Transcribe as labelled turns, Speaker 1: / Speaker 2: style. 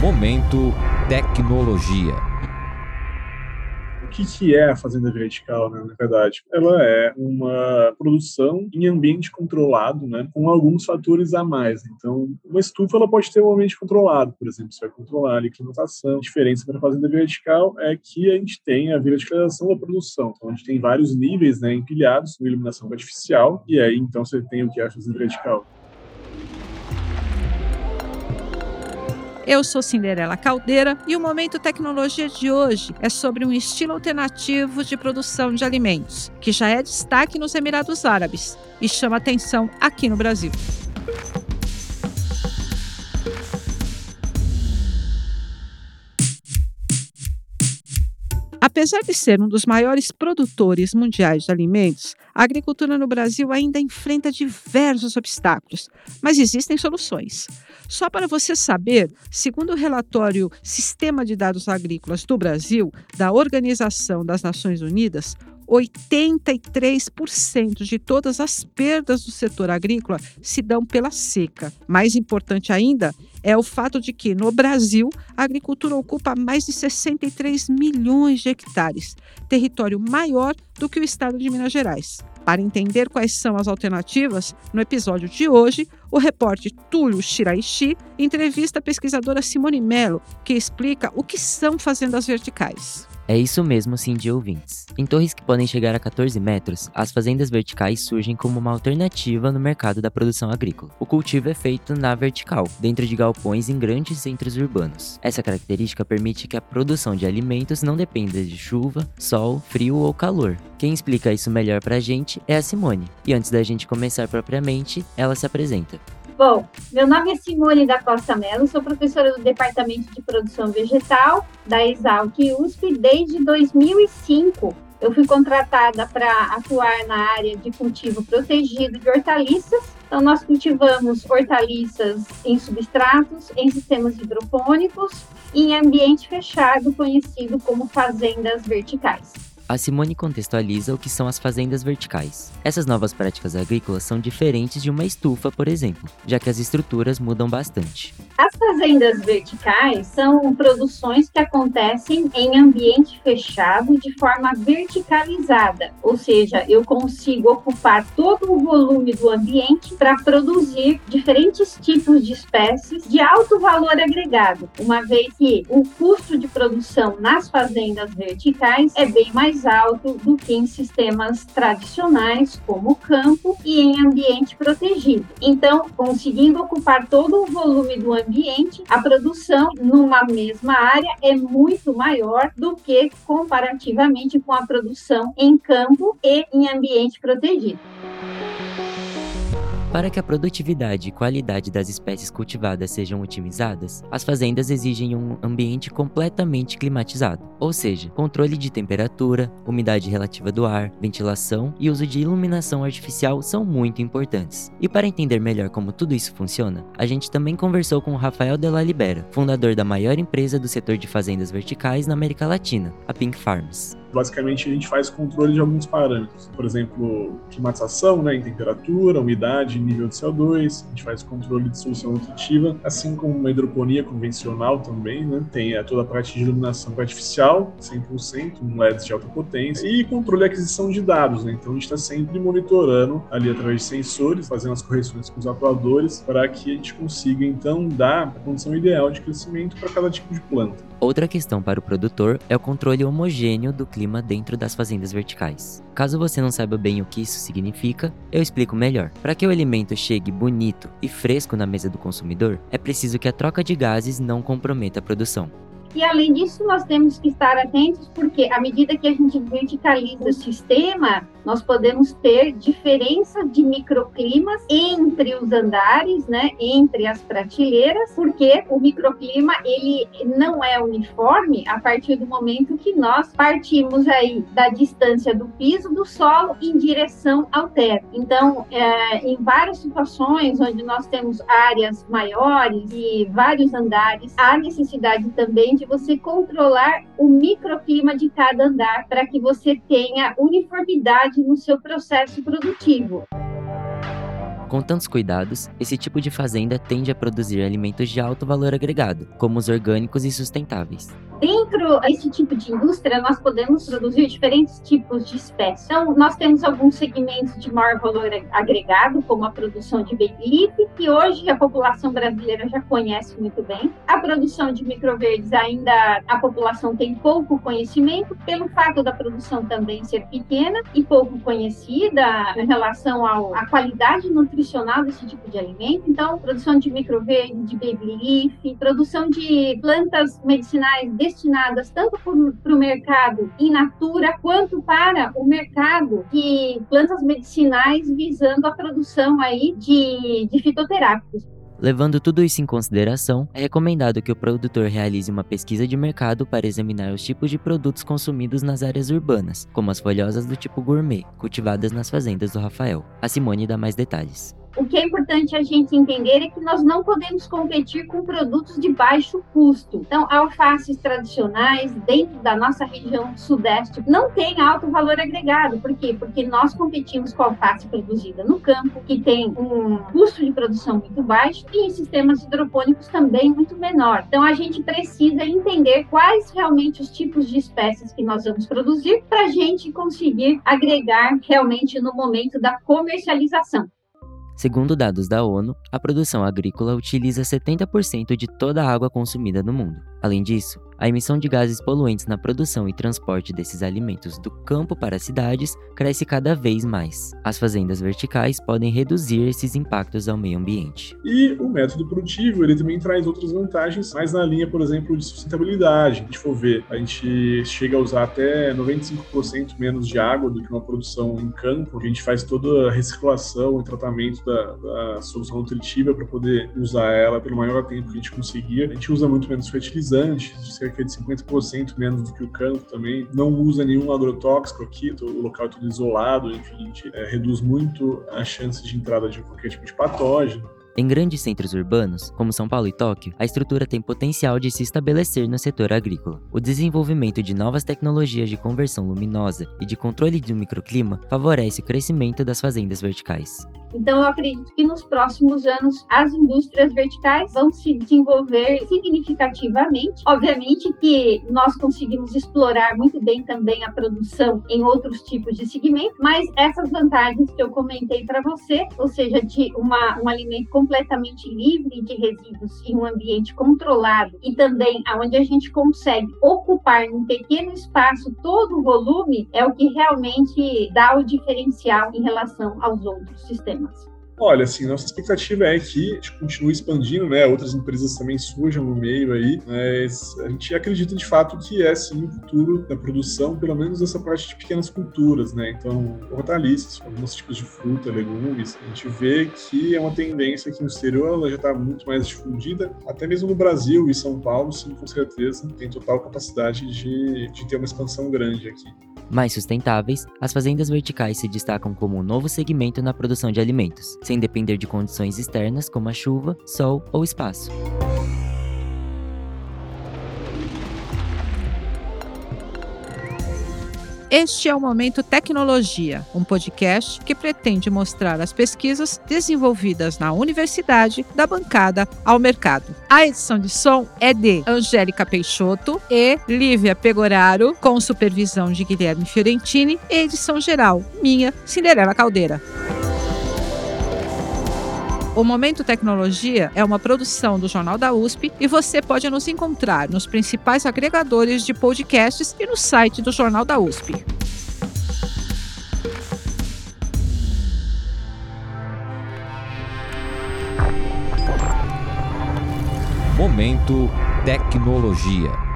Speaker 1: Momento Tecnologia
Speaker 2: que, que é a fazenda vertical, né, na verdade? Ela é uma produção em ambiente controlado, né, com alguns fatores a mais. Então, uma estufa ela pode ter um ambiente controlado, por exemplo, você vai controlar a climatização. A diferença para a fazenda vertical é que a gente tem a verticalização da produção. Então, a gente tem vários níveis né, empilhados com iluminação artificial, e aí então você tem o que é a fazenda vertical.
Speaker 3: Eu sou Cinderela Caldeira e o Momento Tecnologia de hoje é sobre um estilo alternativo de produção de alimentos, que já é destaque nos Emirados Árabes e chama atenção aqui no Brasil. Apesar de ser um dos maiores produtores mundiais de alimentos, a agricultura no Brasil ainda enfrenta diversos obstáculos, mas existem soluções. Só para você saber, segundo o relatório Sistema de Dados Agrícolas do Brasil, da Organização das Nações Unidas, 83% de todas as perdas do setor agrícola se dão pela seca. Mais importante ainda é o fato de que, no Brasil, a agricultura ocupa mais de 63 milhões de hectares, território maior do que o estado de Minas Gerais. Para entender quais são as alternativas, no episódio de hoje, o repórter Túlio Shiraishi entrevista a pesquisadora Simone Mello, que explica o que são fazendas verticais.
Speaker 4: É isso mesmo, de ouvintes. Em torres que podem chegar a 14 metros, as fazendas verticais surgem como uma alternativa no mercado da produção agrícola. O cultivo é feito na vertical, dentro de galpões em grandes centros urbanos. Essa característica permite que a produção de alimentos não dependa de chuva, sol, frio ou calor. Quem explica isso melhor pra gente é a Simone. E antes da gente começar propriamente, ela se apresenta.
Speaker 5: Bom, meu nome é Simone da Costa Mello, sou professora do Departamento de Produção Vegetal da Exalc USP desde 2005. Eu fui contratada para atuar na área de cultivo protegido de hortaliças. Então, nós cultivamos hortaliças em substratos, em sistemas hidropônicos em ambiente fechado, conhecido como fazendas verticais.
Speaker 4: A Simone contextualiza o que são as fazendas verticais. Essas novas práticas agrícolas são diferentes de uma estufa, por exemplo, já que as estruturas mudam bastante.
Speaker 5: As fazendas verticais são produções que acontecem em ambiente fechado de forma verticalizada, ou seja, eu consigo ocupar todo o volume do ambiente para produzir diferentes tipos de espécies de alto valor agregado, uma vez que o custo de produção nas fazendas verticais é bem mais mais alto do que em sistemas tradicionais, como campo e em ambiente protegido. Então, conseguindo ocupar todo o volume do ambiente, a produção numa mesma área é muito maior do que comparativamente com a produção em campo e em ambiente protegido.
Speaker 4: Para que a produtividade e qualidade das espécies cultivadas sejam otimizadas, as fazendas exigem um ambiente completamente climatizado, ou seja, controle de temperatura, umidade relativa do ar, ventilação e uso de iluminação artificial são muito importantes. E para entender melhor como tudo isso funciona, a gente também conversou com Rafael Della Libera, fundador da maior empresa do setor de fazendas verticais na América Latina, a Pink Farms.
Speaker 2: Basicamente, a gente faz controle de alguns parâmetros. Por exemplo, climatização, né, em temperatura, umidade, nível de CO2. A gente faz controle de solução nutritiva, assim como uma hidroponia convencional também, né? Tem é, toda a parte de iluminação artificial, 100%, um LED de alta potência, e controle e aquisição de dados, né? Então, a gente está sempre monitorando ali através de sensores, fazendo as correções com os atuadores, para que a gente consiga, então, dar a condição ideal de crescimento para cada tipo de planta.
Speaker 4: Outra questão para o produtor é o controle homogêneo do clima dentro das fazendas verticais. Caso você não saiba bem o que isso significa, eu explico melhor. Para que o alimento chegue bonito e fresco na mesa do consumidor, é preciso que a troca de gases não comprometa a produção.
Speaker 5: E além disso, nós temos que estar atentos, porque à medida que a gente verticaliza o sistema, nós podemos ter diferença de microclimas entre os andares, né, entre as prateleiras, porque o microclima ele não é uniforme a partir do momento que nós partimos aí da distância do piso do solo em direção ao teto. Então, é, em várias situações onde nós temos áreas maiores e vários andares, há necessidade também de você controlar o microclima de cada andar para que você tenha uniformidade no seu processo produtivo.
Speaker 4: Com tantos cuidados, esse tipo de fazenda tende a produzir alimentos de alto valor agregado, como os orgânicos e sustentáveis.
Speaker 5: Dentro desse tipo de indústria, nós podemos produzir diferentes tipos de espécies. Então, nós temos alguns segmentos de maior valor agregado, como a produção de baby que hoje a população brasileira já conhece muito bem. A produção de microverdes ainda a população tem pouco conhecimento, pelo fato da produção também ser pequena e pouco conhecida em relação à qualidade nutricional desse tipo de alimento. Então, produção de microverde, de baby leaf, produção de plantas medicinais destinadas tanto para o mercado in natura quanto para o mercado de plantas medicinais visando a produção aí de, de fitoterápicos.
Speaker 4: Levando tudo isso em consideração, é recomendado que o produtor realize uma pesquisa de mercado para examinar os tipos de produtos consumidos nas áreas urbanas, como as folhosas do tipo gourmet, cultivadas nas fazendas do Rafael. A Simone dá mais detalhes.
Speaker 5: O que é importante a gente entender é que nós não podemos competir com produtos de baixo custo. Então, alfaces tradicionais dentro da nossa região sudeste não têm alto valor agregado. Por quê? Porque nós competimos com alface produzida no campo, que tem um custo de produção muito baixo e em sistemas hidropônicos também muito menor. Então, a gente precisa entender quais realmente os tipos de espécies que nós vamos produzir para a gente conseguir agregar realmente no momento da comercialização.
Speaker 4: Segundo dados da ONU, a produção agrícola utiliza 70% de toda a água consumida no mundo. Além disso, a emissão de gases poluentes na produção e transporte desses alimentos do campo para as cidades cresce cada vez mais. As fazendas verticais podem reduzir esses impactos ao meio ambiente.
Speaker 2: E o método produtivo, ele também traz outras vantagens, mais na linha, por exemplo, de sustentabilidade. Se a gente for ver, a gente chega a usar até 95% menos de água do que uma produção em campo. A gente faz toda a reciclação e tratamento da, da solução nutritiva para poder usar ela pelo maior tempo que a gente conseguir. A gente usa muito menos fertilizante, cerca de 50% menos do que o campo também. Não usa nenhum agrotóxico aqui, o local é tudo isolado, enfim, a gente é, reduz muito as chances de entrada de qualquer tipo de patógeno.
Speaker 4: Em grandes centros urbanos, como São Paulo e Tóquio, a estrutura tem potencial de se estabelecer no setor agrícola. O desenvolvimento de novas tecnologias de conversão luminosa e de controle do microclima favorece o crescimento das fazendas verticais.
Speaker 5: Então, eu acredito que nos próximos anos as indústrias verticais vão se desenvolver significativamente. Obviamente que nós conseguimos explorar muito bem também a produção em outros tipos de segmento, mas essas vantagens que eu comentei para você, ou seja, de uma, um alimento completamente livre de resíduos em um ambiente controlado e também onde a gente consegue ocupar num pequeno espaço todo o volume, é o que realmente dá o diferencial em relação aos outros sistemas. います。
Speaker 2: Olha, assim, nossa expectativa é que a gente continue expandindo, né? Outras empresas também surjam no meio aí, mas a gente acredita de fato que é sim o futuro da produção, pelo menos essa parte de pequenas culturas, né? Então, hortaliças, alguns tipos de fruta, legumes, a gente vê que é uma tendência que no exterior ela já está muito mais difundida, até mesmo no Brasil e São Paulo, sim, com certeza, tem total capacidade de, de ter uma expansão grande aqui.
Speaker 4: Mais sustentáveis, as fazendas verticais se destacam como um novo segmento na produção de alimentos, sem depender de condições externas como a chuva, sol ou espaço.
Speaker 3: Este é o Momento Tecnologia, um podcast que pretende mostrar as pesquisas desenvolvidas na universidade, da bancada ao mercado. A edição de som é de Angélica Peixoto e Lívia Pegoraro, com supervisão de Guilherme Fiorentini, e edição geral, minha, Cinderela Caldeira. O Momento Tecnologia é uma produção do Jornal da USP e você pode nos encontrar nos principais agregadores de podcasts e no site do Jornal da USP.
Speaker 1: Momento Tecnologia.